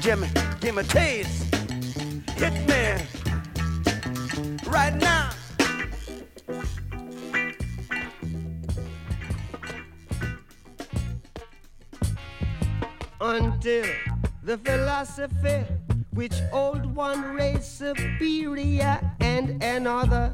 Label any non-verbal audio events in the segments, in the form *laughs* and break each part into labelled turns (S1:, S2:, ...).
S1: Taste, Jimmy. Give me a taste. Hit me. Right now. Until the philosophy which old one race superior and another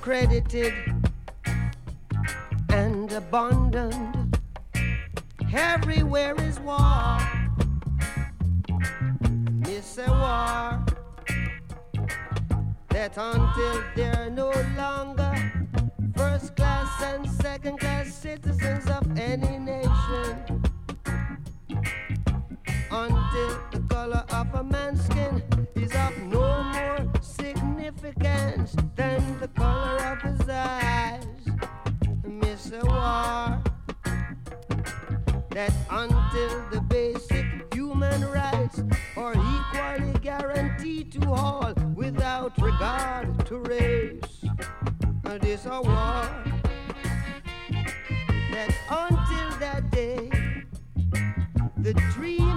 S1: credited are equally guaranteed to all without regard to race. And it's a war that until that day, the dream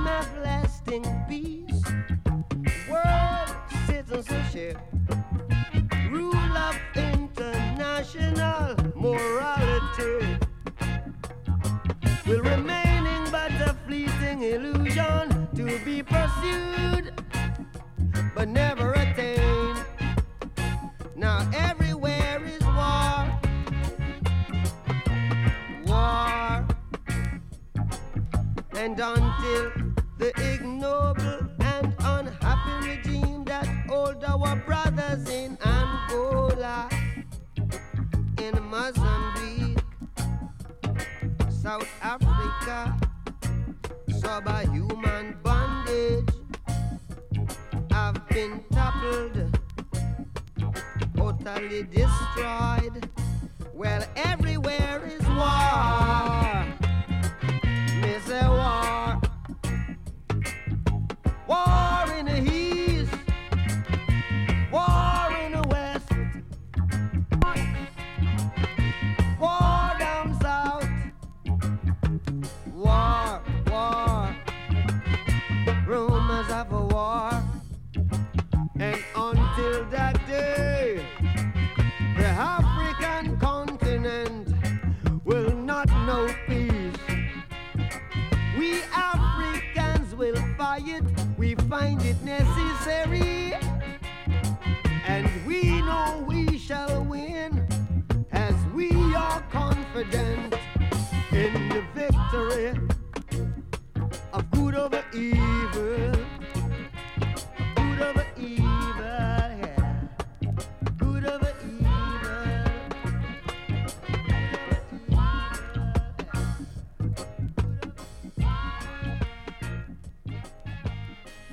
S1: but never attained. Now everywhere is war, war, and until the ignoble and unhappy regime that hold our brothers in Angola, in Mozambique. South Africa, subhuman totally destroyed. Well, everywhere is war. And we know we shall win as we are confident in the victory of good over evil.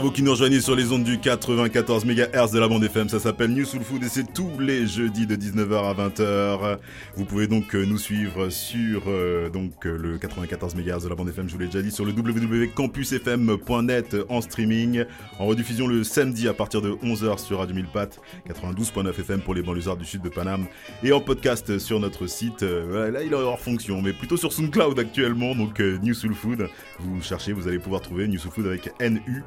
S2: Vous qui nous rejoignez sur les ondes du 94 MHz de la bande FM. Ça s'appelle New Soul Food et c'est tous les jeudis de 19h à 20h. Vous pouvez donc euh, nous suivre sur euh, donc euh, le 94 MHz de la bande FM. Je vous l'ai déjà dit sur le www.campusfm.net en streaming, en rediffusion le samedi à partir de 11h sur Radio 1000 Pat 92.9 FM pour les banlieusards du sud de Paname et en podcast sur notre site. Là, il est hors fonction, mais plutôt sur SoundCloud actuellement. Donc euh, New Soul Food. Vous cherchez, vous allez pouvoir trouver New Soul Food avec NU.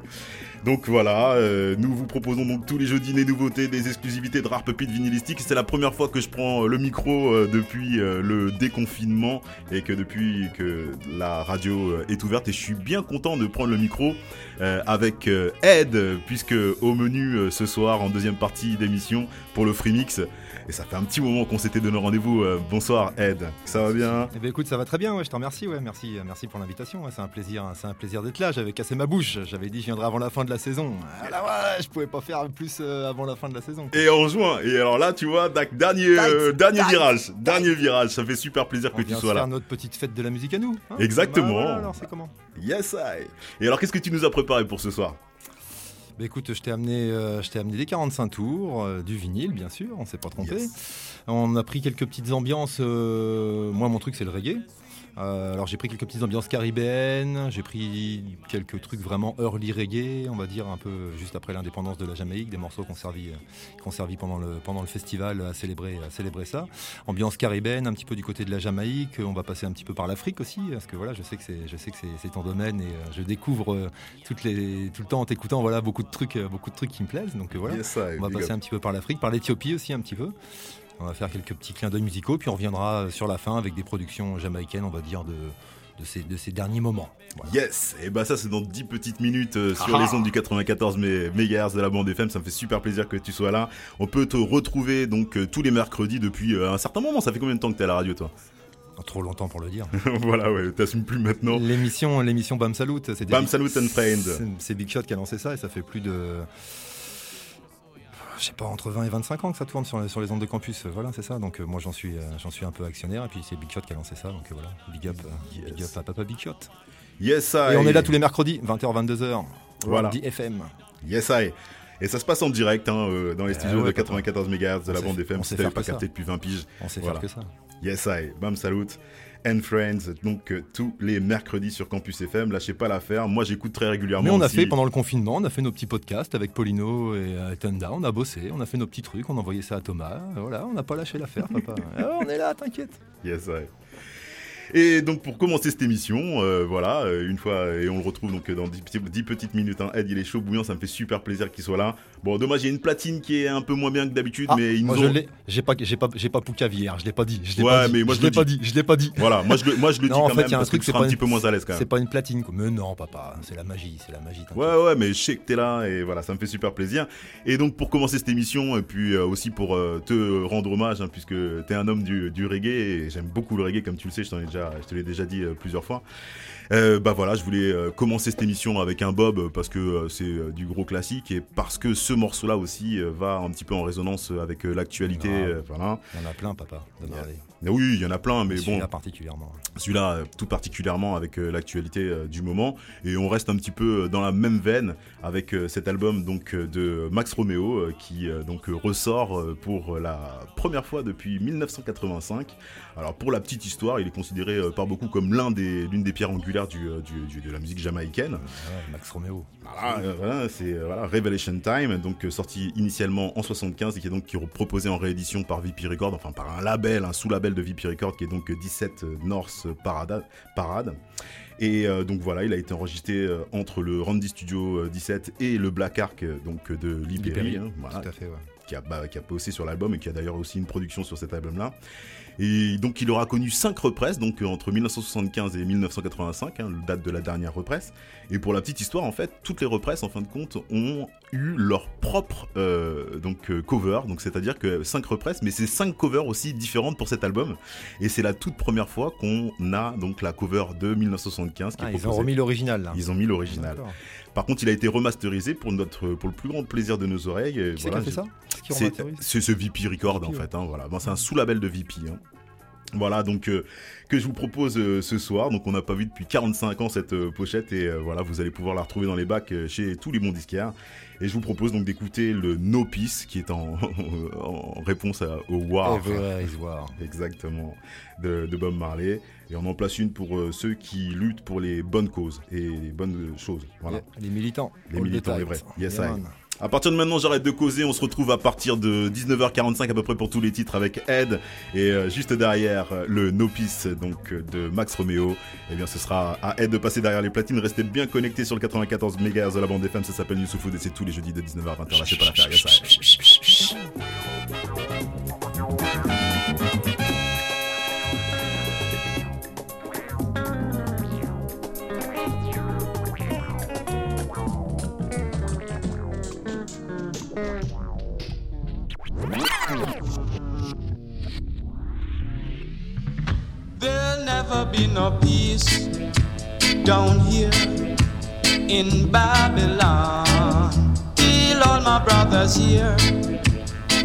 S2: Donc voilà, euh, nous vous proposons donc tous les jeudis des nouveautés, des exclusivités de rare pupille vinylistique. C'est la première fois que je prends le micro euh, depuis euh, le déconfinement et que depuis que la radio est ouverte et je suis bien content de prendre le micro avec Ed puisque au menu ce soir en deuxième partie d'émission pour le Free Mix, et ça fait un petit moment qu'on s'était donné rendez-vous. Euh, bonsoir Ed, ça va bien?
S3: Eh bien écoute, ça va très bien, ouais, je te remercie, ouais, merci, merci pour l'invitation. c'est un plaisir, c'est un plaisir d'être là. J'avais cassé ma bouche, j'avais dit je viendrai avant la fin de la saison. Ah là ouais, je pouvais pas faire plus euh, avant la fin de la saison.
S2: Et en juin, et alors là tu vois, dernier, euh, dernier virage, dernier virage, ça fait super plaisir que tu sois là.
S3: faire notre petite fête de la musique à nous.
S2: Hein? Exactement.
S3: Bah, alors c'est comment?
S2: Yes I. Et alors qu'est-ce que tu nous as préparé pour ce soir?
S3: Bah écoute, je t'ai amené, euh, amené des 45 tours, euh, du vinyle bien sûr, on s'est pas trompé. On a pris quelques petites ambiances. Euh, moi, mon truc, c'est le reggae. Euh, alors j'ai pris quelques petites ambiances caribéennes, j'ai pris quelques trucs vraiment early reggae, on va dire un peu juste après l'indépendance de la Jamaïque, des morceaux qu'on servi, qu'on servi pendant le pendant le festival à célébrer à célébrer ça. Ambiance caribéenne, un petit peu du côté de la Jamaïque, on va passer un petit peu par l'Afrique aussi, parce que voilà, je sais que c'est je sais que c'est ton domaine et euh, je découvre euh, toutes les tout le temps en t'écoutant voilà beaucoup de trucs beaucoup de trucs qui me plaisent, donc voilà, on va passer un petit peu par l'Afrique, par l'Éthiopie aussi un petit peu. On va faire quelques petits clins d'œil musicaux, puis on reviendra sur la fin avec des productions jamaïcaines, on va dire, de, de ces, de ces, derniers moments.
S2: Yes, et bah ça c'est dans 10 petites minutes euh, sur les ondes du 94 MHz de la bande FM, ça me fait super plaisir que tu sois là. On peut te retrouver donc euh, tous les mercredis depuis euh, un certain moment, ça fait combien de temps que tu es à la radio toi
S3: Trop longtemps pour le dire. *laughs*
S2: voilà, ouais, t'assumes plus maintenant.
S3: L'émission, l'émission Bam Salut,
S2: c'est Bam Salut and Friend.
S3: C'est Big Shot qui a lancé ça et ça fait plus de je sais pas, entre 20 et 25 ans que ça tourne sur, les ondes de campus. Voilà, c'est ça. Donc euh, moi j'en suis, euh, j'en suis un peu actionnaire. Et puis c'est Big Shot qui a lancé ça. Donc euh, voilà, big up, big up à Papa Big Shot.
S2: Yes, I.
S3: Et on est là tous les mercredis, 20h, 22h. Voilà. FM.
S2: Yes, I. Et ça se passe en direct hein, dans les eh studios de 94 MHz de la bande FM. Si t'avais pas capté depuis 20 piges.
S3: On sait faire que ça.
S2: Yes, I. Bam, salut and Friends, donc euh, tous les mercredis sur Campus FM. Lâchez pas l'affaire. Moi, j'écoute très régulièrement.
S3: Mais on
S2: a
S3: fait pendant le confinement, on a fait nos petits podcasts avec Polino et euh, Tenda. On a bossé, on a fait nos petits trucs, on a envoyé ça à Thomas. Voilà, on n'a pas lâché l'affaire, papa. Ah, *laughs* on est là, t'inquiète.
S2: Yes, I. Et donc pour commencer cette émission, euh, voilà, euh, une fois, et on le retrouve donc dans 10, petites minutes, hein. Ed il est chaud bouillant, ça me fait super plaisir qu'il soit là. Bon dommage, il y a une platine qui est un peu moins bien que d'habitude, ah, mais ils
S3: moi
S2: nous
S3: ont... j'ai pas, j'ai pas, j'ai pas Poucavière, je l'ai pas dit, je l'ai
S2: ouais,
S3: pas
S2: dit, mais moi je, l'ai
S3: pas dit, je l'ai pas dit.
S2: Voilà, moi je, moi je le dis
S3: en
S2: quand
S3: fait,
S2: même
S3: y a un
S2: parce
S3: truc,
S2: que tu un petit peu moins à l'aise quand même.
S3: C'est pas une platine, quoi. mais non papa, c'est la magie, c'est la magie.
S2: Ouais ouais, mais je sais que t'es là et voilà, ça me fait super plaisir. Et donc pour commencer cette émission et puis euh, aussi pour euh, te rendre hommage, hein, puisque t'es un homme du, du reggae et j'aime beaucoup le reggae comme tu le sais, je t'en ai déjà, je te l'ai déjà dit euh, plusieurs fois. Euh, bah voilà, je voulais euh, commencer cette émission avec un Bob parce que c'est du gros classique et parce que ce morceau-là aussi va un petit peu en résonance avec l'actualité. voilà.
S3: Il y en a plein, papa, de
S2: oui, il y en a plein, mais bon.
S3: Celui-là particulièrement.
S2: Celui-là, tout particulièrement avec l'actualité du moment. Et on reste un petit peu dans la même veine avec cet album donc de Max Romeo qui donc ressort pour la première fois depuis 1985. Alors pour la petite histoire, il est considéré par beaucoup comme l'un des l'une des pierres angulaires du, du, de la musique jamaïcaine.
S3: Max Romeo.
S2: Voilà, c'est voilà, Revelation Time, donc sorti initialement en 75 et qui est donc qui est proposé en réédition par VP Records, enfin par un label, un sous-label de VP Records qui est donc 17 North Parade. Parade. Et euh, donc voilà, il a été enregistré euh, entre le Randy Studio 17 euh, et le Black Ark donc de Libéry,
S3: hein, ouais.
S2: qui, a, bah, qui a bossé sur l'album et qui a d'ailleurs aussi une production sur cet album-là. Et donc il aura connu cinq represses, donc euh, entre 1975 et 1985, hein, date de la dernière represse. Et pour la petite histoire, en fait, toutes les represses, en fin de compte, ont eu leur propre euh, donc euh, cover. Donc c'est-à-dire que cinq represses, mais c'est cinq covers aussi différentes pour cet album. Et c'est la toute première fois qu'on a donc la cover de 1975 qui
S3: ah,
S2: est
S3: Ils ont remis l'original.
S2: Ils ont mis l'original. Par contre, il a été remasterisé pour notre, pour le plus grand plaisir de nos oreilles.
S3: Qui voilà,
S2: C'est ce VP Record en fait. Hein, voilà. c'est un sous-label de VP. Hein. Voilà, donc euh, que je vous propose euh, ce soir. Donc on n'a pas vu depuis 45 ans cette euh, pochette et voilà, vous allez pouvoir la retrouver dans les bacs chez tous les bons disquaires. Et je vous propose donc d'écouter le No Peace qui est en, *laughs* en réponse au War. *laughs*
S3: War.
S2: Exactement, de, Bob Marley. Et on en place une pour ceux qui luttent pour les bonnes causes et les bonnes choses. Voilà.
S3: Les militants.
S2: Les militants, les vrais. Yes, I. À partir de maintenant, j'arrête de causer. On se retrouve à partir de 19h45 à peu près pour tous les titres avec Ed. Et euh, juste derrière, euh, le No Peace donc, euh, de Max Romeo. Eh bien, ce sera à Ed de passer derrière les platines. Restez bien connectés sur le 94 MHz de la bande FM. Ça s'appelle Food et c'est tous les jeudis de 19h à 20h. Lâchez pas l'affaire, y'a ça.
S4: Never be no peace down here in Babylon. Till all my brothers here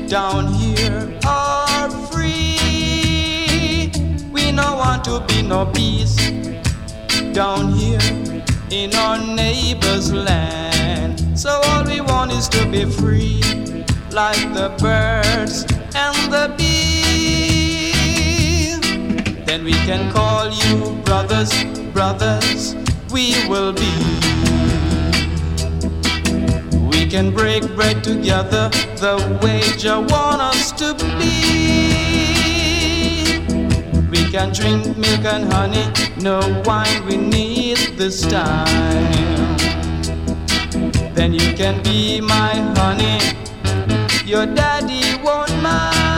S4: down here are free. We no want to be no peace down here in our neighbor's land. So all we want is to be free, like the birds and the bees. Then we can call you brothers, brothers, we will be. We can break bread together the way Jah want us to be. We can drink milk and honey, no wine we need this time. Then you can be my honey, your daddy won't mind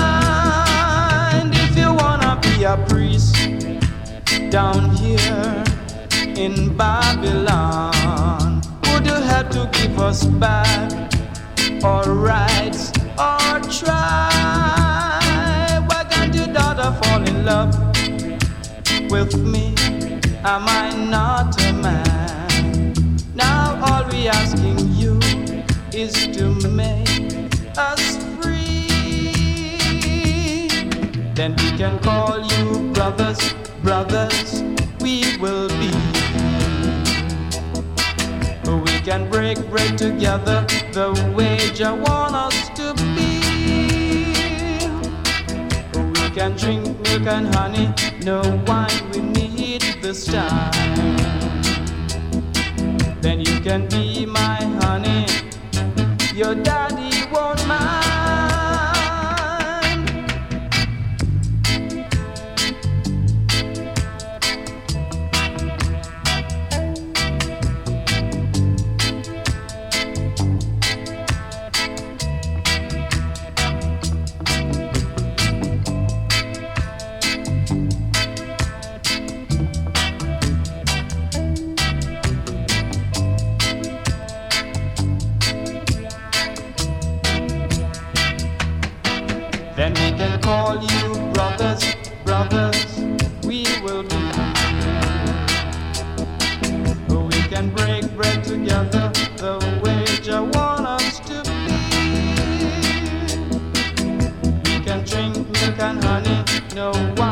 S4: a priest down here in Babylon. Would you help to give us back our rights, our tribe? Why can't your daughter fall in love with me? Am I not a man? Now all we're asking you is to make us can call you brothers, brothers, we will be. We can break bread together the way Jah want us to be. We can drink milk and honey, no wine we need this time. Then you can be my honey, your daddy call you brothers, brothers, we will be. We can break bread together the way Jah want us to be. We can drink milk and honey, no wine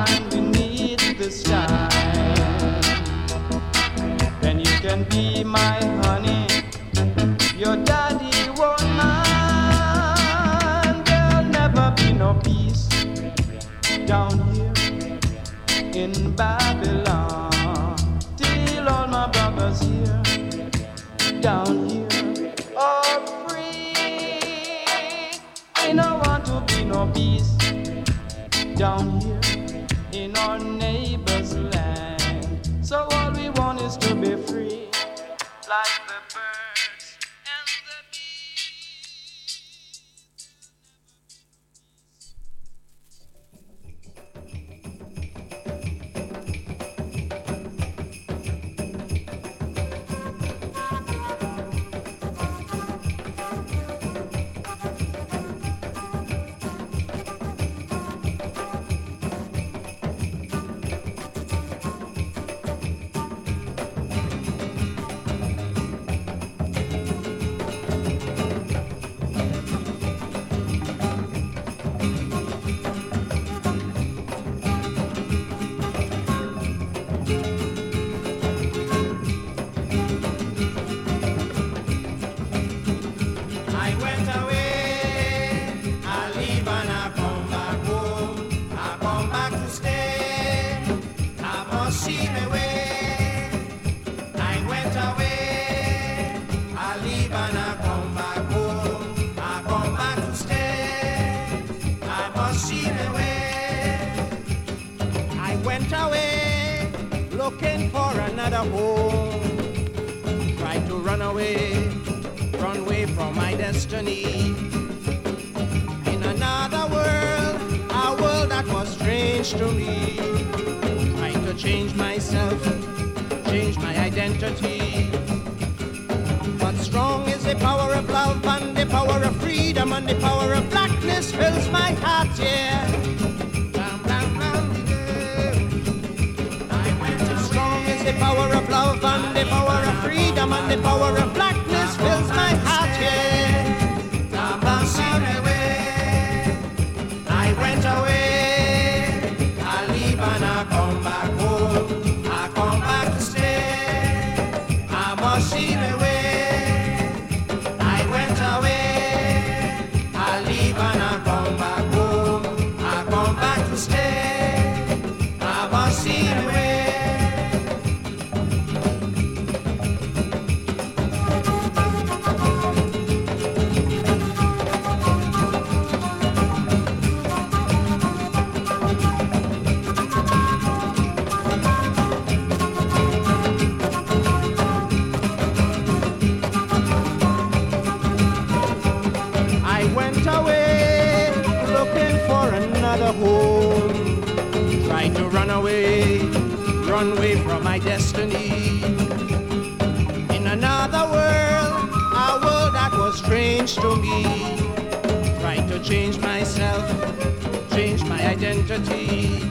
S4: history. I
S5: could change myself, change my identity. But strong is the power of love and the power of freedom and the power of blackness fills my heart, yeah. Strong is the power of love and the power of freedom and the power of blackness. run from my destiny. In another world, a world that was strange to me. Trying to change myself, change my identity.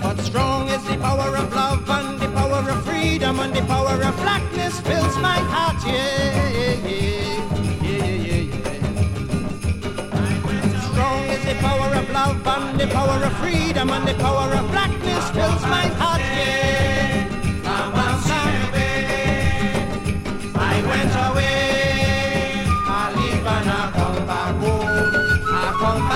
S5: But strong is the power of love and the power of freedom and the power of blackness fills my heart, yeah. and the power of freedom and the power of blackness fills my heart, yeah. I was away. I went away. I live and I come back home.
S6: I come back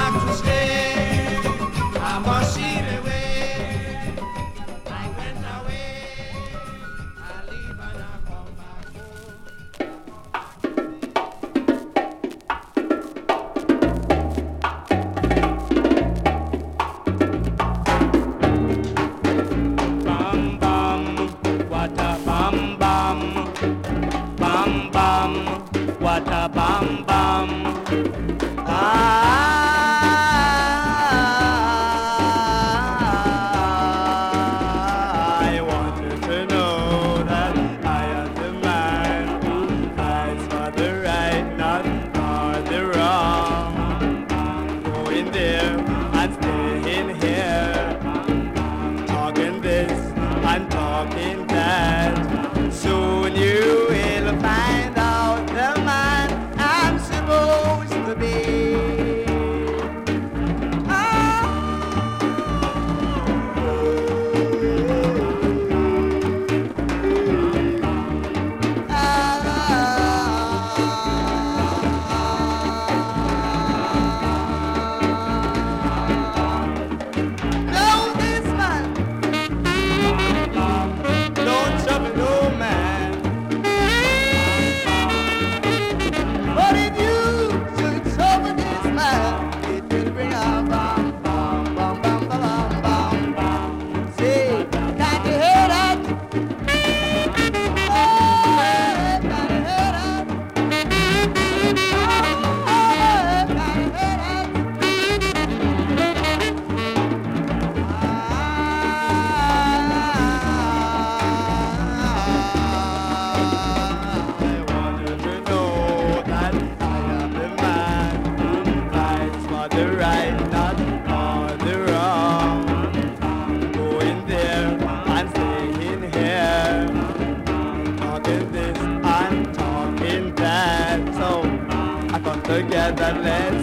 S6: look at that land.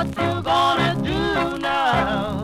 S6: I'm
S7: sick and tired,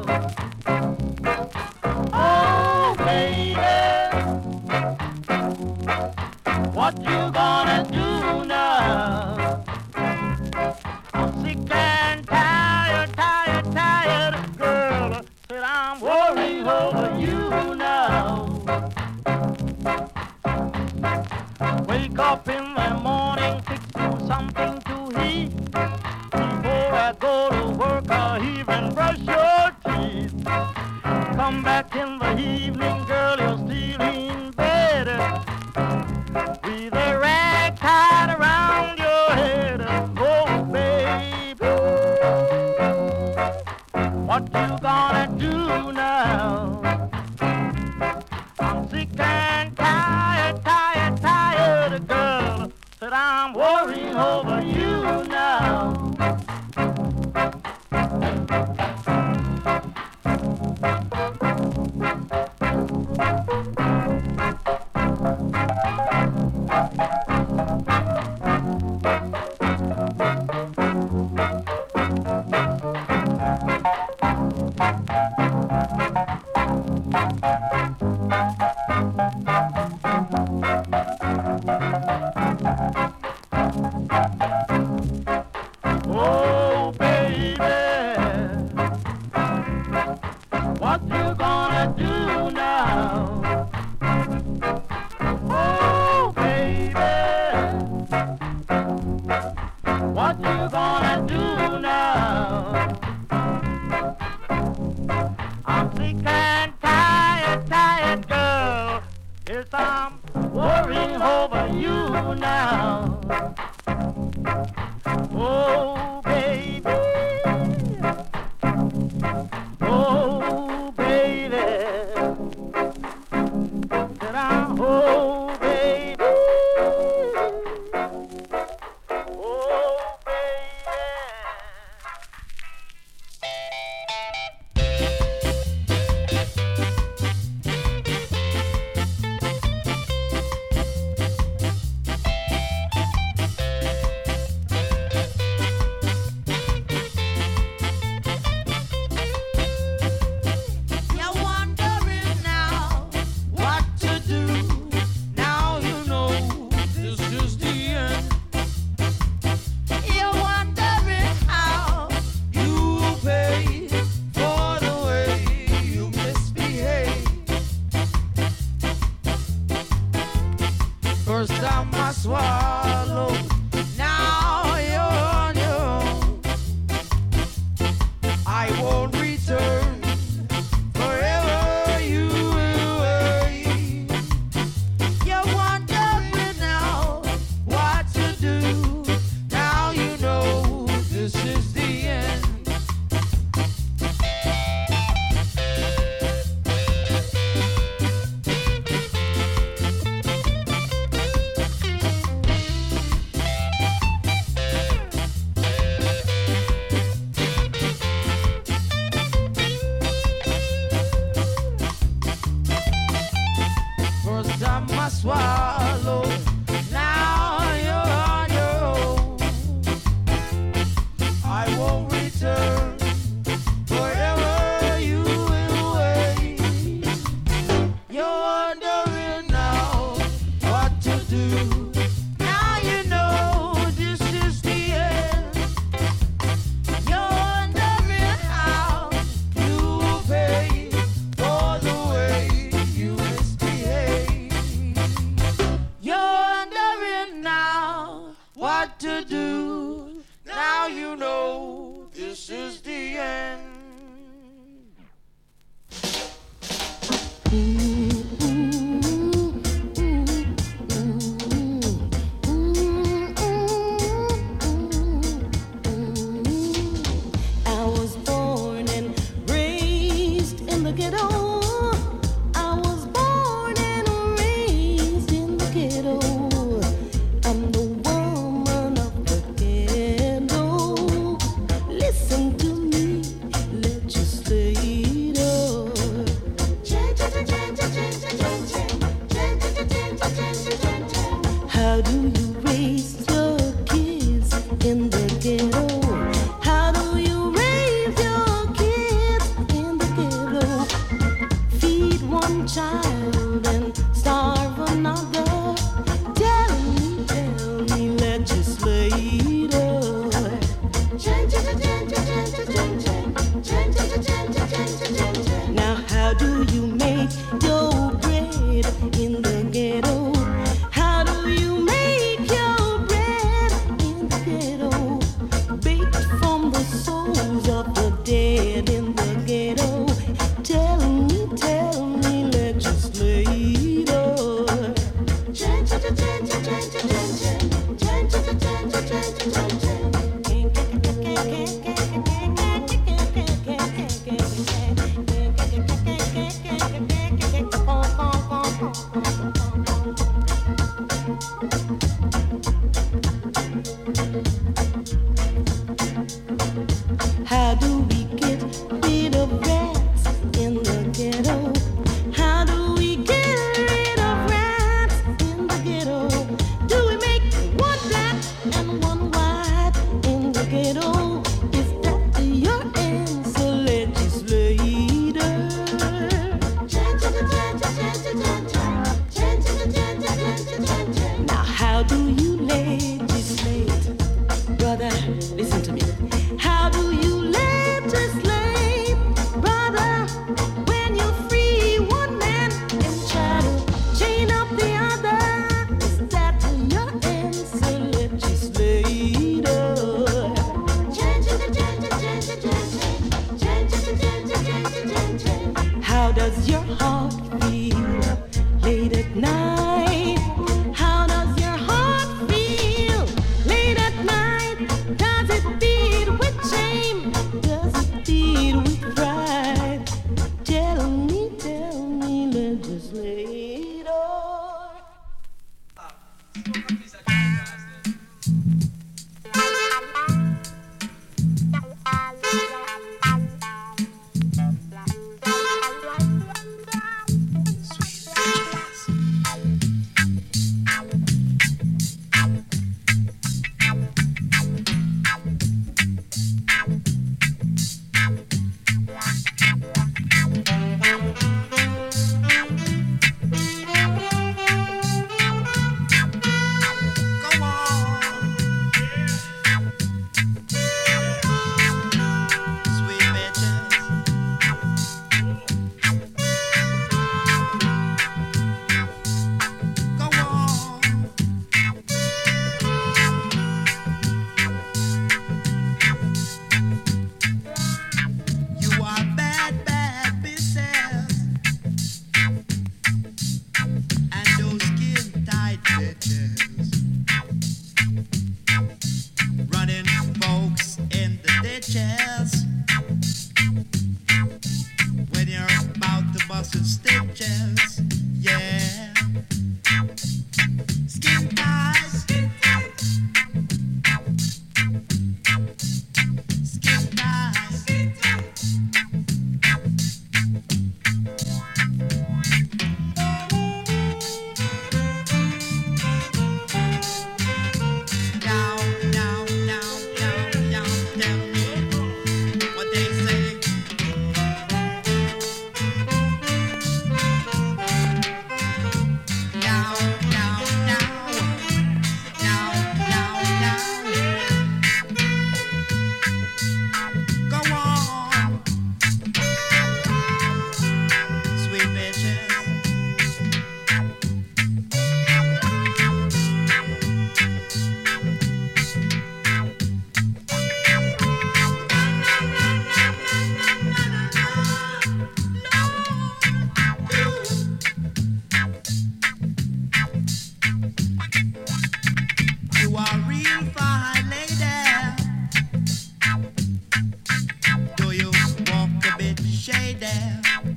S8: Yeah.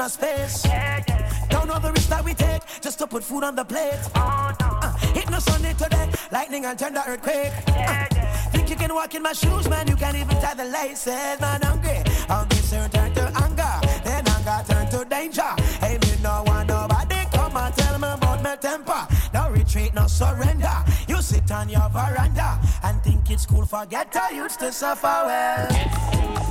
S9: my space. Yeah, yeah. Don't know the risk that we take just to put food on the plate. Oh, no. Uh, hit no Sunday today, lightning and tender earthquake. Yeah, uh, think you can walk in my shoes, man? You can't even tie the laces, man. I'm great. All this turn to anger, then anger turn to danger. Hey, me no one nobody come and tell me about my temper. No retreat, no surrender. You sit on your veranda and think it's cool. Forget I used to suffer well.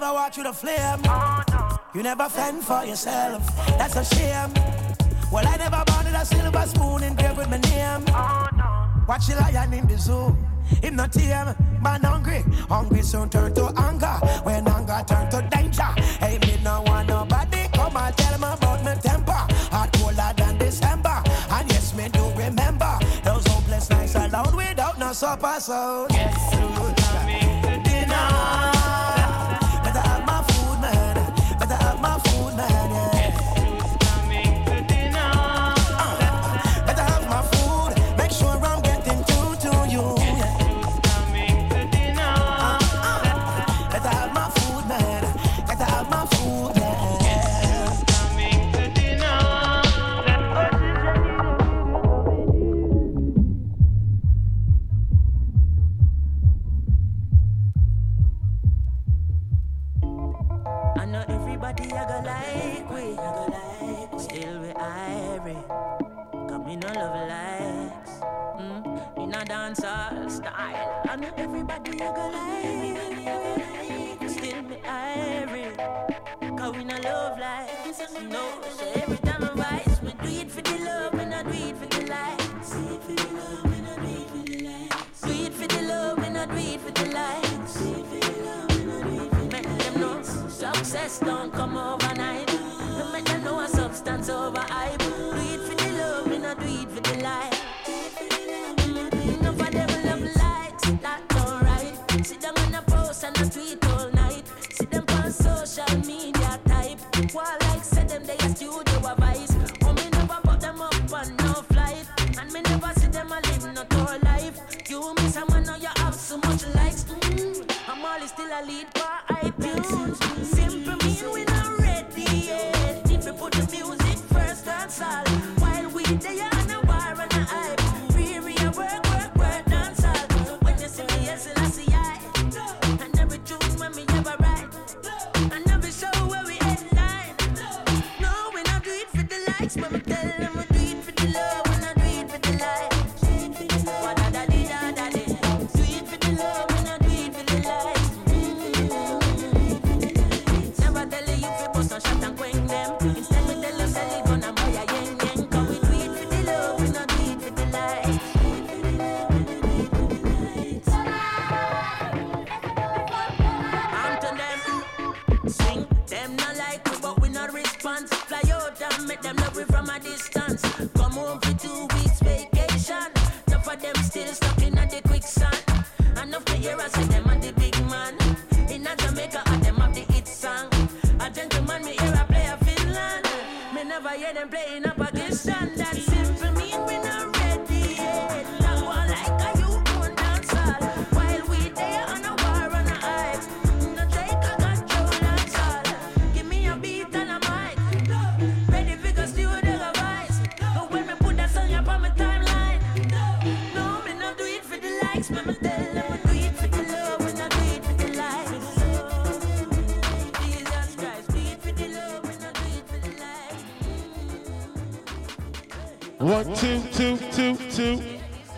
S9: never watch you to flame. You never fend for yourself. That's a shame. Well, I never wanted a silver spoon in there with my name. Watch the lion in the zoo. Him not tame, man hungry. Hungry soon turn to anger. When anger turn to danger. Hey, me no want nobody come and tell me about my temper. Hot colder than December. And yes, me do remember those hopeless nights alone without no supper. So yes,
S10: likes, mama, tell
S11: him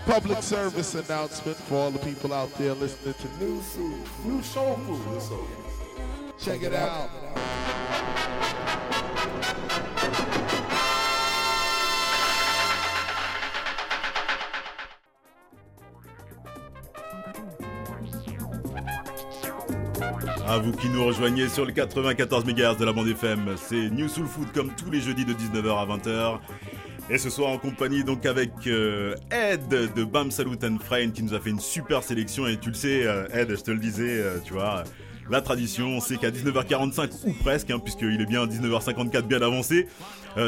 S11: public service announcement for all the people out there listening to new food, new soul food. Check it out.
S2: À vous qui nous rejoignez sur le 94 MHz de la bande FM, c'est New Soul Food comme tous les jeudis de 19h à 20h. Et ce soir en compagnie donc avec euh, Ed de Bam Salut and Friend qui nous a fait une super sélection. Et tu le sais euh, Ed, je te le disais, euh, tu vois, la tradition c'est qu'à 19h45 ou presque, hein, puisqu'il est bien 19h54 bien avancé,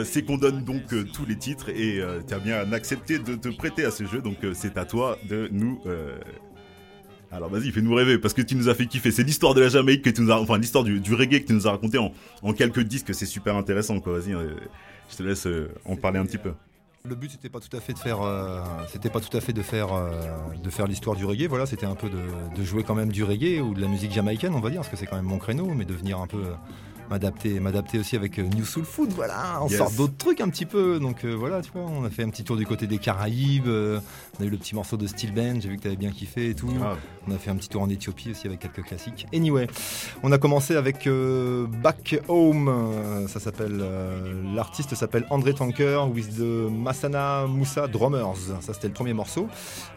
S2: c'est qu'on donne donc tous les titres. Et tu as bien accepté de te prêter à ce jeu, donc c'est à toi de nous alors vas-y, fais-nous rêver parce que tu nous as fait kiffer. C'est l'histoire de la Jamaïque que tu nous as, enfin l'histoire du, reggae que tu nous as raconté en, quelques disques. C'est super intéressant, quoi. Vas-y, euh, je te laisse euh, en parler un petit peu.
S3: Le but c'était pas tout à fait de faire, euh, pas tout à fait de faire, l'histoire du reggae. Voilà, c'était un peu de, jouer quand même du reggae ou de la musique jamaïcaine, on va dire, parce que c'est quand même mon créneau, mais de venir un peu m'adapter, m'adapter aussi avec euh, New Soul Food. Voilà, on
S2: Yes.
S3: sort d'autres trucs un petit peu. Donc euh, voilà, tu vois, on a fait un petit tour du côté des Caraïbes. euh, on a eu le petit morceau de Steel Band. J'ai vu que t'avais bien kiffé et tout.
S2: Ah,
S3: On a fait un petit tour en Éthiopie aussi avec quelques classiques. Anyway, on a commencé avec euh, Back Home. ça s'appelle. L'artiste s'appelle André Tanker with the Masana Moussa Drummers. Ça c'était le premier morceau.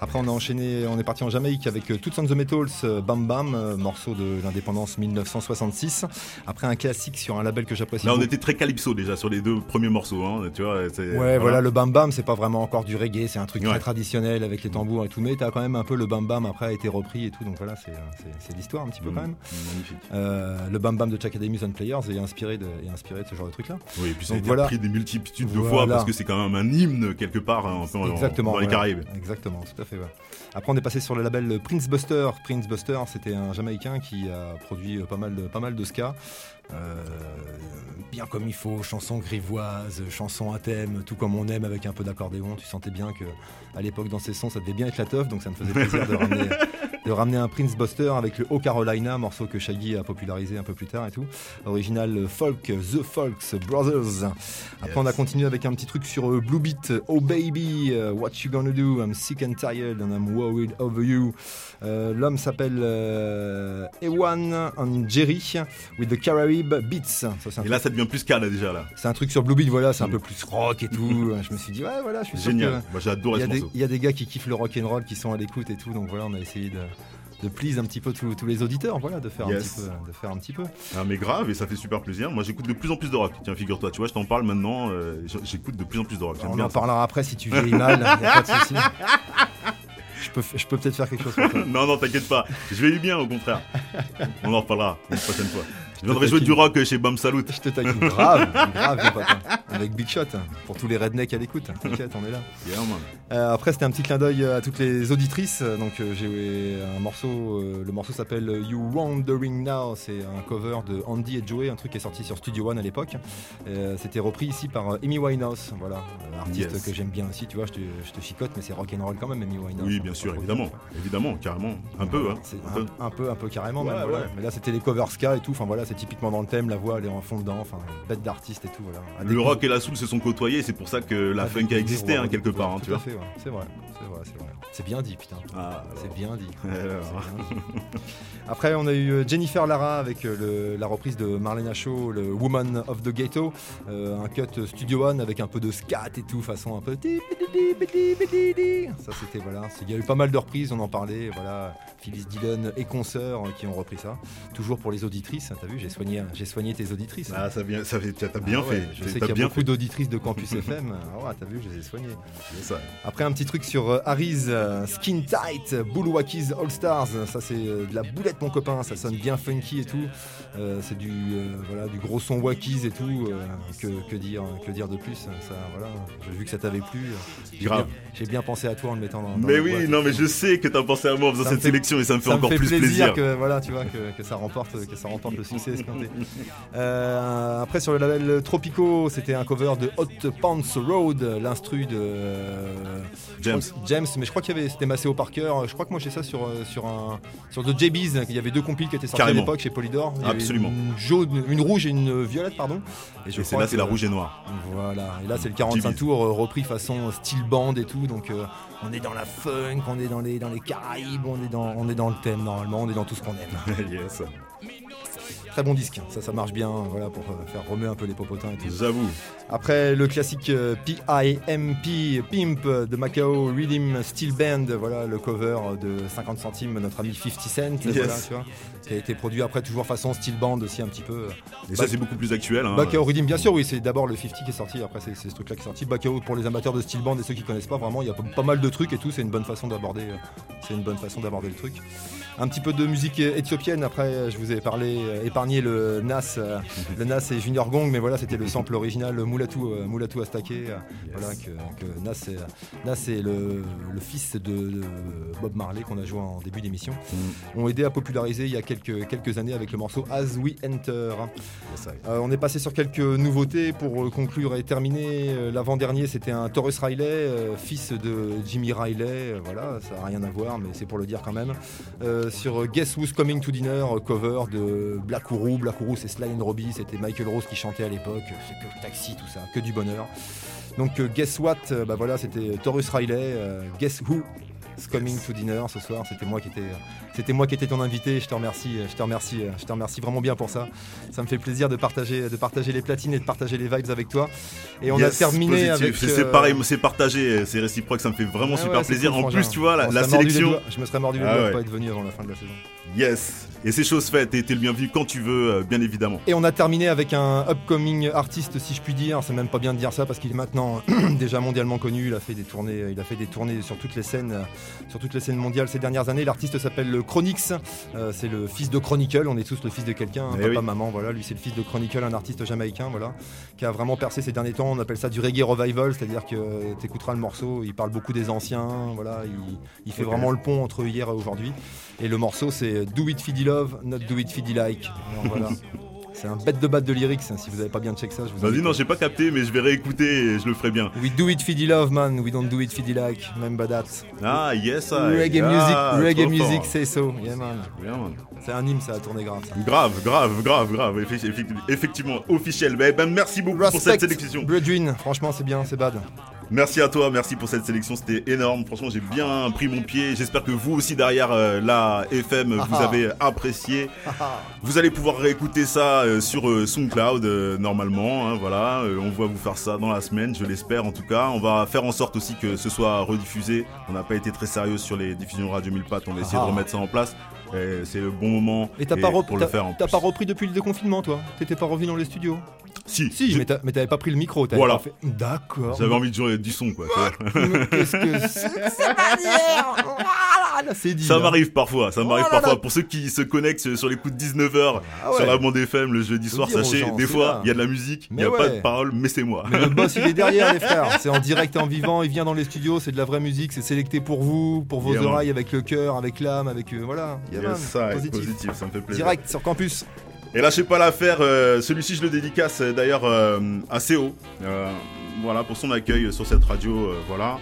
S3: Après on a enchaîné, on est parti en Jamaïque avec Toots on the Metals, Bam Bam, morceau de l'indépendance 1966. Après un classique sur un label que j'apprécie.
S2: Là, on
S3: beaucoup.
S2: était très calypso déjà sur les deux premiers morceaux, hein, tu vois. c'est-
S3: Ouais, voilà. le bam bam, c'est pas vraiment encore du reggae, c'est un truc
S2: Ouais.
S3: très traditionnel avec les tambours et tout, mais t'as quand même un peu le bam bam après a été repris et tout, donc voilà, c'est l'histoire un petit peu
S2: Mm,
S3: quand même.
S2: Magnifique.
S3: Euh, le bam bam de Chakademy and Players est inspiré de, est inspiré de ce genre de truc là.
S2: Oui, et puis ça a été
S3: voilà.
S2: repris des multitudes de fois parce que c'est quand même un hymne quelque part hein, en-
S3: Exactement.
S2: dans les. Caraïbes.
S3: Exactement, tout à fait. Après, on est passé sur le label Prince Buster. Prince Buster, c'était un Jamaïcain qui a produit euh, pas mal de, pas mal de ska. Euh, bien comme il faut, chansons grivoises, chansons à thème, tout comme on aime avec un peu d'accordéon. Tu sentais bien que à l'époque dans ces sons, ça devait bien être la teuf, donc ça me faisait plaisir de ramener, *laughs* de ramener un Prince Buster avec le O Carolina, morceau que Shaggy a popularisé un peu plus tard et tout. Original folk, The Folks Brothers. Après,
S2: Yes.
S3: on a continué avec un petit truc sur euh, Blue Beat, Oh Baby, euh, What You Gonna Do, I'm Sick and Tired and I'm Worried Over You. Euh, L'homme s'appelle euh, Ewan and Jerry with the Carib Beats. Ça,
S2: Et là, ça devient plus calme déjà là.
S3: c'est un truc sur Blue Beat, voilà, c'est un
S2: Mm.
S3: peu plus rock et tout. *laughs* Je me suis dit, ouais, voilà, je suis
S2: Génial. Moi,
S3: y,
S2: ce
S3: a des,
S2: morceau.
S3: il y a des gars qui kiffent le rock and roll, qui sont à l'écoute et tout, donc voilà, on a essayé de, de please un petit peu tous, tous les auditeurs, voilà, de faire, un petit peu, de faire un petit peu.
S2: Ah, mais grave, et ça fait super plaisir. Moi, j'écoute de plus en plus de rock. Tiens, figure-toi, tu vois, je t'en parle maintenant. euh, j'écoute de plus en plus de rock.
S3: On en parlera après si tu vieillis mal, *laughs* y a pas de souci. Je peux, je peux peut-être faire quelque chose pour toi. *laughs*
S2: non, non, t'inquiète pas. Je vais bien, au contraire. On en reparlera une prochaine fois. Je viendrai jouer du rock chez Bam Salut.
S3: Je te taquine grave, *laughs* grave, hein. avec Big Shot, pour tous les rednecks à l'écoute. T'inquiète, on est là.
S2: Yeah, man.
S3: Euh, après, c'était un petit clin d'œil à toutes les auditrices. Donc, euh, j'ai un morceau. euh, le morceau s'appelle You Wandering Now. C'est un cover de Andy et Joey, un truc qui est sorti sur Studio One à l'époque. Euh, c'était repris ici par Amy Winehouse. Voilà, artiste
S2: Yes.
S3: que j'aime bien aussi. Tu vois, je te, je te chicote, mais c'est rock and roll quand même, Amy Winehouse.
S2: Oui, bien sûr, évidemment. Évidemment, carrément. Un peu, hein. Un peu.
S3: un, peu, un peu carrément.
S2: Ouais,
S3: même, voilà. Mais là, c'était les covers ska et tout. Enfin voilà, c'est typiquement dans le thème. La voix, elle est en fond dedans. Enfin, bête d'artiste et tout. Voilà. À
S2: Le rock et la soul se sont côtoyés, c'est pour ça que la
S3: à
S2: funk a existé hein, quelque part, hein, tu vois.
S3: fait. C'est vrai, c'est vrai, c'est vrai. C'est bien dit, putain.
S2: Ah,
S3: C'est bien dit. *laughs*
S2: alors.
S3: C'est bien dit. Après, on a eu euh, Jennifer Lara avec euh, le- la reprise de Marlena Shaw, le Woman of the Ghetto, euh, un cut Studio One avec un peu de scat et tout, façon un peu. Ça, c'était voilà. Il y a eu pas mal de reprises, on en parlait. Voilà, Phyllis Dillon et consoeurs euh, qui ont repris ça. Toujours pour les auditrices. hein, T'as vu, j'ai soigné, j'ai soigné tes auditrices.
S2: Ah, ça vient, ça fait, t'as bien
S3: Ah ouais,
S2: fait.
S3: Je
S2: T'as
S3: sais qu'il y a
S2: bien
S3: beaucoup d'auditrices de Campus *laughs* FM. Ah ouais, t'as vu, je les ai soignées.
S2: C'est ça.
S3: Après un petit truc sur euh, Harry's euh, Skin Tight, Bullwackies All Stars, ça c'est euh, de la boulette mon copain, ça sonne bien funky et tout. Euh, c'est du euh, voilà du gros son Wackies et tout. euh, que, que dire que dire de plus Ça voilà, j'ai vu que ça t'avait plu. J'ai bien, pensé à toi en le mettant dans. dans
S2: Mais oui,
S3: boîte.
S2: non, mais je sais que t'as pensé à moi en faisant
S3: Ça
S2: cette
S3: fait-
S2: sélection et ça me fait
S3: ça
S2: encore
S3: me fait
S2: plus plaisir.
S3: que voilà tu vois que, que ça remporte que ça remporte le succès escompté. Après sur le label Tropico c'était un cover de Hot Pants Road l'instru de
S2: James.
S3: James mais je crois qu'il y avait c'était Maceo Parker je crois que moi j'ai ça sur euh, sur un sur The JB's il y avait deux compiles qui étaient sortis
S2: Carrément.
S3: à l'époque chez Polydor Il y avait
S2: Absolument.
S3: une jaune une rouge et une violette pardon
S2: Et
S3: je crois
S2: là, c'est la rouge et noire.
S3: voilà, et là c'est le 45
S2: JB's.
S3: tours euh, repris façon style band et tout, donc euh, on est dans la funk, on est dans les, dans les Caraïbes, on est dans, on est dans le thème normalement, on est dans tout ce qu'on aime. *laughs*
S2: yes.
S3: Très bon disque, ça ça marche bien, voilà, pour euh, faire remuer un peu les popotins et tout.
S2: J'avoue.
S3: Après le classique euh, P.I.M.P. Pimp de Macao Rhythm Steel Band, voilà le cover de 50 centimes, notre ami 50 Cent,
S2: Yes.
S3: voilà, tu vois, qui a été produit après toujours façon Steel Band aussi un petit peu.
S2: Et ça, c'est beaucoup plus actuel. Hein.
S3: Bacao Rhythm, bien sûr, oui, c'est d'abord le 50 qui est sorti, après c'est ce truc-là qui est sorti. Bacao pour les amateurs de steel band et ceux qui connaissent pas, vraiment, il y a pas, mal de trucs et tout, c'est une bonne façon d'aborder, euh, c'est une bonne façon d'aborder le truc. Un petit peu de musique éthiopienne, après je vous ai parlé, euh, épargné le Nas, euh, le Nas et Junior Gong, mais voilà, c'était le sample original Moulatou, euh, Moulatou Astake, voilà, que, que Nas, est, Nas est le, le fils de, de Bob Marley qu'on a joué en début d'émission, ont aidé à populariser il y a quelques, quelques années avec le morceau As We Enter. Euh, on est passé sur quelques nouveautés pour conclure et terminer. L'avant-dernier, c'était un Taurus Riley, fils de Jimmy Riley. Voilà, ça n'a rien à voir, mais c'est pour le dire quand même. Euh, sur euh, Guess Who's Coming to Dinner, euh, cover de Black Ourou. Black Ourou, c'est Sly and Robbie, c'était Michael Rose qui chantait à l'époque. C'est que le taxi, tout ça, que du bonheur. Donc euh, Guess What, euh, bah voilà, c'était Taurus Riley. euh, Guess Who is Coming to Dinner ce soir. C'était moi qui étais, euh, c'était moi qui étais ton invité. Je te remercie, euh, je te remercie, euh, je te remercie vraiment bien pour ça. Ça me fait plaisir de partager, de partager les platines et de partager les vibes avec toi. Et on
S2: Yes,
S3: a terminé
S2: positif.
S3: avec.
S2: C'est
S3: euh,
S2: pareil, c'est partagé, c'est réciproque, ça me fait vraiment super
S3: ouais,
S2: plaisir.
S3: cool,
S2: en plus, tu vois, la, sélection.
S3: Je me serais mordu les
S2: Ah
S3: doigts de
S2: ouais.
S3: pas être venu avant la fin de la saison.
S2: Yes. Et c'est chose faite, et t'es le bienvenu quand tu veux, euh, bien évidemment.
S3: Et on a terminé avec un upcoming artiste, si je puis dire. C'est même pas bien de dire ça parce qu'il est maintenant *clears throat* déjà mondialement connu. Il a fait des tournées, il a fait des tournées sur toutes les scènes, sur toutes les scènes mondiales ces dernières années. L'artiste s'appelle Chronix. Euh, c'est le fils de Chronicle. On est tous le fils de quelqu'un, hein,
S2: Eh
S3: papa,
S2: oui.
S3: maman. Voilà, lui c'est le fils de Chronicle, un artiste jamaïcain, voilà, qui a vraiment percé ces derniers temps. On appelle ça du reggae revival, c'est-à-dire que tu écouteras le morceau. Il parle beaucoup des anciens. Voilà, il, il fait vraiment le pont entre hier et aujourd'hui. Et le morceau c'est Do It Feedy Love, Not Do It Feedy Like. Alors, voilà. *laughs* C'est un bête de batte de lyrics, hein, si vous n'avez pas bien check ça, je vous
S2: Vas-y, non, j'ai pas capté, mais je vais réécouter et je le ferai bien.
S3: We do it feedy love man, we don't do it feedy like, remember that.
S2: Ah, yes, I.
S3: reggae
S2: Ah,
S3: music, reggae music, say so, yeah man.
S2: Bien, man.
S3: C'est un hymne, ça a tourné grave. ça.
S2: Grave, grave, grave, grave. Effe- effe- Effectivement, officiel. Ben, ben, merci beaucoup pour cette sélection.
S3: Brethren, franchement c'est bien, c'est bad.
S2: Merci à toi, merci pour cette sélection, c'était énorme. Franchement, j'ai bien pris mon pied. J'espère que vous aussi derrière euh, la FM, vous
S3: Ah.
S2: avez apprécié. Vous allez pouvoir réécouter ça euh, sur euh, SoundCloud normalement. hein, voilà, on va vous faire ça dans la semaine, je l'espère en tout cas. On va faire en sorte aussi que ce soit rediffusé. On n'a pas été très sérieux sur les diffusions Radio 1000 pattes. On va essayer
S3: Ah.
S2: de remettre ça en place. C'est le bon moment
S3: Et t'as pas, rep-
S2: pour le
S3: t'as-
S2: faire. en
S3: t'as
S2: plus.
S3: pas repris depuis le déconfinement toi? T'étais pas revenu dans les studios?
S2: Si,
S3: Si, mais t'avais pas pris le micro, t'avais
S2: Voilà.
S3: pas fait. D'accord.
S2: j'avais envie de jouer du son quoi.
S3: Qu'est-ce que c'est *laughs* là c'est dit.
S2: Ça
S3: hein.
S2: m'arrive parfois, ça m'arrive
S3: Oh
S2: parfois.
S3: là.
S2: Pour ceux qui se connectent sur les coups de 19h
S3: Ah ouais.
S2: sur la bande FM le jeudi soir, sachez,
S3: gens,
S2: des fois, il y a de la musique, il n'y a pas de parole, mais c'est moi.
S3: Mais le boss il est derrière les frères, *laughs* c'est en direct et en vivant, il vient dans les studios, c'est de la vraie musique, c'est sélecté pour vous, pour vos
S2: Yeah,
S3: oreilles, avec le cœur, avec l'âme, avec euh, voilà. Yeah,
S2: ça,
S3: positif.
S2: positif. ça me fait plaisir.
S3: Direct sur campus.
S2: Et lâchez pas l'affaire, euh, celui-ci je le dédicace euh, d'ailleurs euh, CO, euh, voilà, pour son accueil sur cette radio, voilà.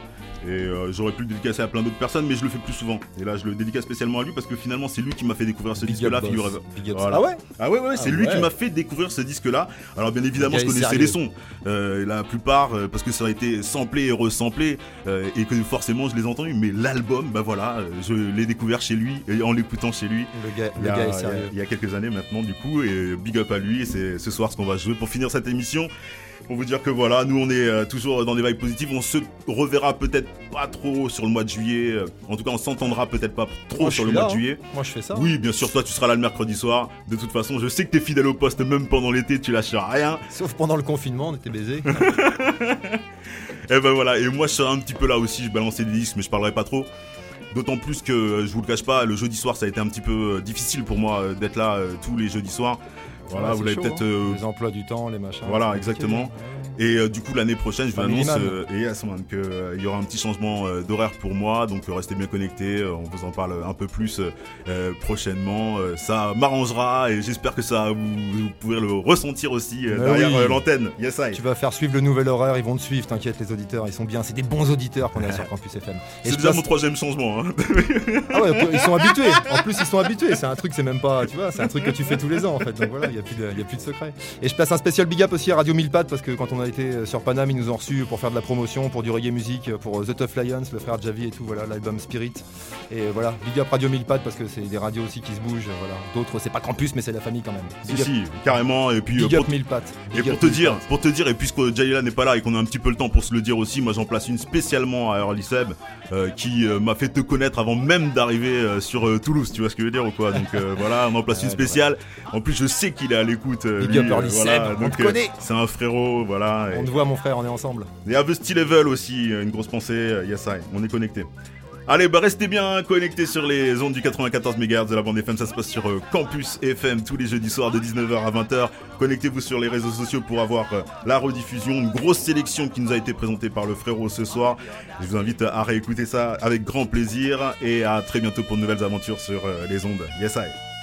S2: Et euh, j'aurais pu le dédicacer à plein d'autres personnes, mais je le fais plus souvent. Et là, je le dédicace spécialement à lui parce que finalement, c'est lui qui m'a fait découvrir ce disque-là, figurez-vous. Voilà.
S3: Ah ouais
S2: Ah ouais, ouais, c'est
S3: Ah
S2: lui qui m'a fait découvrir ce disque-là. Alors bien évidemment, je connaissais les
S3: sérieux.
S2: sons, euh, la plupart, euh, parce que ça a été samplé et resamplé, et que forcément je les ai entendus. Mais l'album, bah voilà, je l'ai découvert chez lui, et en l'écoutant chez lui.
S3: Le gars,
S2: Il
S3: le
S2: y, a,
S3: gars est
S2: il y a-
S3: sérieux.
S2: il y a quelques années maintenant du coup et big up à lui et c'est ce soir ce qu'on va jouer pour finir cette émission pour vous dire que voilà nous on est euh, toujours dans des vibes positives on se reverra peut-être pas trop sur le mois de juillet euh, en tout cas on s'entendra peut-être pas trop
S3: Moi,
S2: sur le mois de
S3: hein.
S2: juillet
S3: Moi je fais ça.
S2: oui bien sûr toi tu seras là le mercredi soir de toute façon je sais que t'es fidèle au poste même pendant l'été tu lâches rien
S3: Sauf pendant le confinement, on était baisés. *laughs*
S2: Et ben voilà, et moi je serai un petit peu là aussi, je balançais des disques, mais je parlerai pas trop. D'autant plus que, euh, je vous le cache pas, le jeudi soir ça a été un petit peu difficile pour moi d'être là tous les jeudis soirs. Voilà, vous l'avez peut-être.
S3: hein.
S2: euh,
S3: Les emplois du temps, les machins.
S2: Voilà, exactement. Et euh, du coup, l'année prochaine, je vous annonce euh, et yes, man, que, euh, il y aura un petit changement euh, d'horaire pour moi. Donc, euh, restez bien connectés. euh, on vous en parle un peu plus prochainement. Euh, ça m'arrangera et j'espère que ça vous, vous pourrez le ressentir aussi euh,
S3: Mais
S2: derrière
S3: oui.
S2: l'antenne. Yes, I.
S3: Tu vas faire suivre le nouvel horaire, ils vont te suivre, t'inquiète, les auditeurs, ils sont bien, c'est des bons auditeurs qu'on a sur Campus FM.
S2: C'est déjà mon troisième changement. Hein. *laughs*
S3: Ah ouais, ils sont habitués. En plus, ils sont habitués. C'est un truc, c'est même pas, tu vois, c'est un truc que tu fais tous les ans en fait. Donc voilà, il y a plus de, il y a plus de secret. Et je place un spécial big up aussi à Radio 1000 pattes parce que quand on a été euh, sur Paname, ils nous ont reçus pour faire de la promotion, pour du reggae musique, pour euh, The Tough Lions, le frère Javi et tout, voilà, l'album Spirit. Et euh, voilà, big up Radio 1000 Pattes parce que c'est des radios aussi qui se bougent, voilà. D'autres, c'est pas Campus, mais c'est la famille quand même.
S2: Si,
S3: Big up,
S2: si, carrément. Et puis, euh,
S3: big
S2: pour,
S3: up 1000 Pattes.
S2: et pour te
S3: 1000
S2: dire, pour te dire, et puisque Jalila n'est pas là et qu'on a un petit peu le temps pour se le dire aussi, moi j'en place une spécialement à Early Seb, euh, qui euh, m'a fait te connaître avant même d'arriver euh, sur Toulouse, tu vois ce que je veux dire ou quoi? Donc *laughs* voilà, on en place une spéciale. En plus, je sais qu'il est à l'écoute.
S3: Big up Early
S2: voilà,
S3: on
S2: donc,
S3: te connaît.
S2: C'est un frérot, voilà. et-
S3: On te voit, mon frère, on est ensemble.
S2: et à The Steel Level aussi, une grosse pensée, yes I, on est connecté. Allez, bah restez bien connectés sur les ondes du 94 MHz de la bande FM, ça se passe sur euh, Campus FM tous les jeudis soirs de 19h à 20h. Connectez-vous sur les réseaux sociaux pour avoir euh, la rediffusion, une grosse sélection qui nous a été présentée par le frérot ce soir. Je vous invite à réécouter ça avec grand plaisir et à très bientôt pour de nouvelles aventures sur euh, les ondes. Yes I.